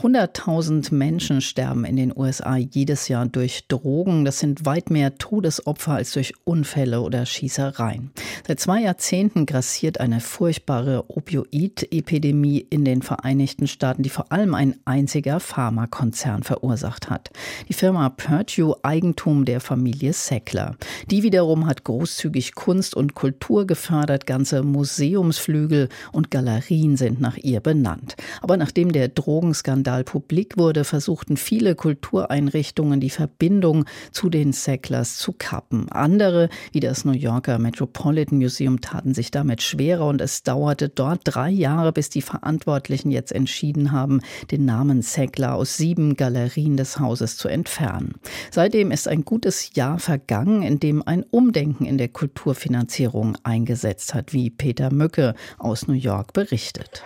100.000 Menschen sterben in den USA jedes Jahr durch Drogen. Das sind weit mehr Todesopfer als durch Unfälle oder Schießereien. Seit zwei Jahrzehnten grassiert eine furchtbare Opioid-Epidemie in den Vereinigten Staaten, die vor allem ein einziger Pharmakonzern verursacht hat. Die Firma Purdue, Eigentum der Familie Sackler. Die wiederum hat großzügig Kunst und Kultur gefördert. Ganze Museumsflügel und Galerien sind nach ihr benannt. Aber nachdem der Drogenskandal Skandal publik wurde, versuchten viele Kultureinrichtungen die Verbindung zu den Sacklers zu kappen. Andere, wie das New Yorker Metropolitan Museum, taten sich damit schwerer und es dauerte dort drei Jahre, bis die Verantwortlichen jetzt entschieden haben, den Namen Sackler aus sieben Galerien des Hauses zu entfernen. Seitdem ist ein gutes Jahr vergangen, in dem ein Umdenken in der Kulturfinanzierung eingesetzt hat, wie Peter Mücke aus New York berichtet.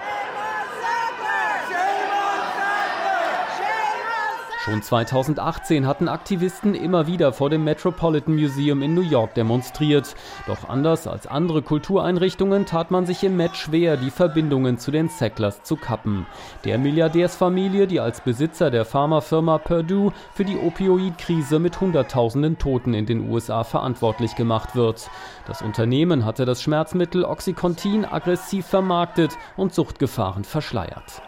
Schon 2018 hatten Aktivisten immer wieder vor dem Metropolitan Museum in New York demonstriert. Doch anders als andere Kultureinrichtungen tat man sich im Met schwer, die Verbindungen zu den Sacklers zu kappen. Der Milliardärsfamilie, die als Besitzer der Pharmafirma Purdue für die Opioidkrise mit Hunderttausenden Toten in den USA verantwortlich gemacht wird. Das Unternehmen hatte das Schmerzmittel Oxycontin aggressiv vermarktet und Suchtgefahren verschleiert.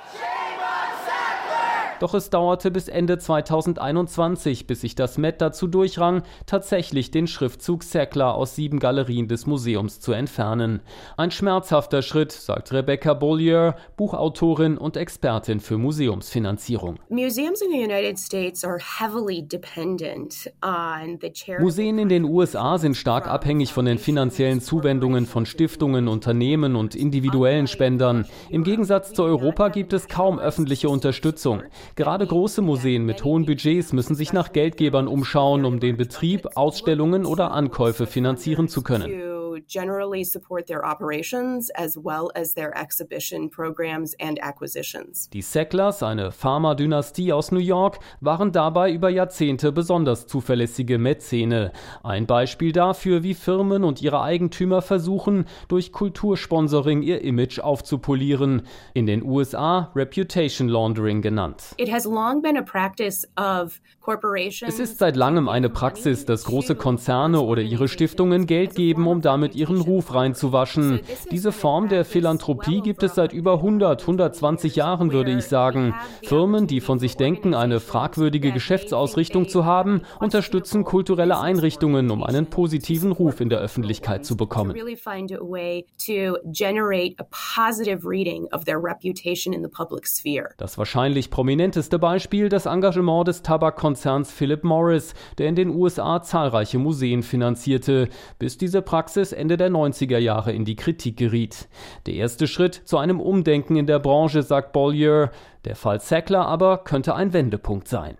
Doch es dauerte bis Ende 2021, bis sich das Met dazu durchrang, tatsächlich den Schriftzug Sackler aus sieben Galerien des Museums zu entfernen. Ein schmerzhafter Schritt, sagt Rebecca Bollier, Buchautorin und Expertin für Museumsfinanzierung. Museen in den USA sind stark abhängig von den finanziellen Zuwendungen von Stiftungen, Unternehmen und individuellen Spendern. Im Gegensatz zu Europa gibt es kaum öffentliche Unterstützung. Gerade große Museen mit hohen Budgets müssen sich nach Geldgebern umschauen, um den Betrieb, Ausstellungen oder Ankäufe finanzieren zu können generally support their operations as well as their exhibition programs and acquisitions. Die Sacklers, eine Pharma-Dynastie aus New York, waren dabei über Jahrzehnte besonders zuverlässige Mäzene. Ein Beispiel dafür, wie Firmen und ihre Eigentümer versuchen, durch Kultursponsoring ihr Image aufzupolieren. In den USA Reputation Laundering genannt. Es ist seit langem eine Praxis, dass große Konzerne oder ihre Stiftungen Geld geben, um damit damit ihren Ruf reinzuwaschen. Diese Form der Philanthropie gibt es seit über 100, 120 Jahren, würde ich sagen. Firmen, die von sich denken, eine fragwürdige Geschäftsausrichtung zu haben, unterstützen kulturelle Einrichtungen, um einen positiven Ruf in der Öffentlichkeit zu bekommen. Das wahrscheinlich prominenteste Beispiel das Engagement des Tabakkonzerns Philip Morris, der in den USA zahlreiche Museen finanzierte, bis diese Praxis Ende der 90er Jahre in die Kritik geriet. Der erste Schritt zu einem Umdenken in der Branche, sagt Bollier, der Fall Sackler aber könnte ein Wendepunkt sein.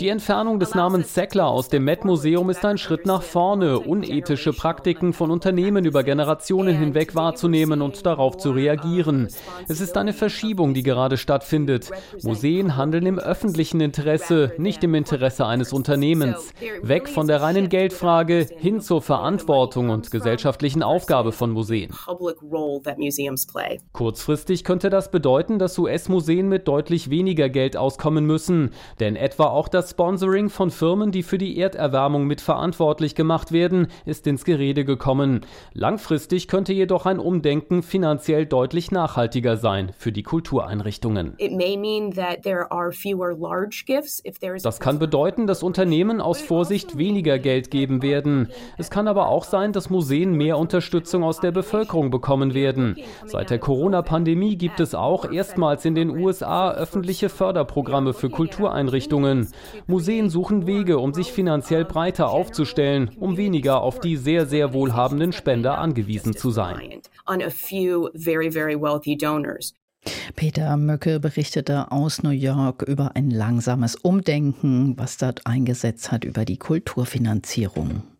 Die Entfernung des Namens Sackler aus dem Met-Museum ist ein Schritt nach vorne, unethische Praktiken von Unternehmen über Generationen hinweg wahrzunehmen und darauf zu reagieren. Es ist eine Verschiebung, die gerade stattfindet. Museen handeln im öffentlichen Interesse, nicht im Interesse eines Unternehmens. Weg von der reinen Geldfrage hin zur Verantwortung und gesellschaftlichen Aufgabe von Museen. Kurzfristig könnte das bedeuten, dass US-Museen mit deutlich weniger Geld auskommen müssen. Denn etwa auch das Sponsoring von Firmen, die für die Erderwärmung mitverantwortlich gemacht werden, ist ins Gerede gekommen. Langfristig könnte jedoch ein Umdenken finanziell deutlich nachhaltiger sein für die Kultureinrichtungen. Das kann bedeuten, dass Unternehmen aus Vorsicht weniger Geld geben werden. Es kann aber auch sein, dass Museen mehr Unterstützung aus der Bevölkerung bekommen werden. Seit der Corona-Pandemie gibt es es auch erstmals in den USA öffentliche Förderprogramme für Kultureinrichtungen. Museen suchen Wege, um sich finanziell breiter aufzustellen, um weniger auf die sehr, sehr wohlhabenden Spender angewiesen zu sein. Peter Möcke berichtete aus New York über ein langsames Umdenken, was dort eingesetzt hat über die Kulturfinanzierung.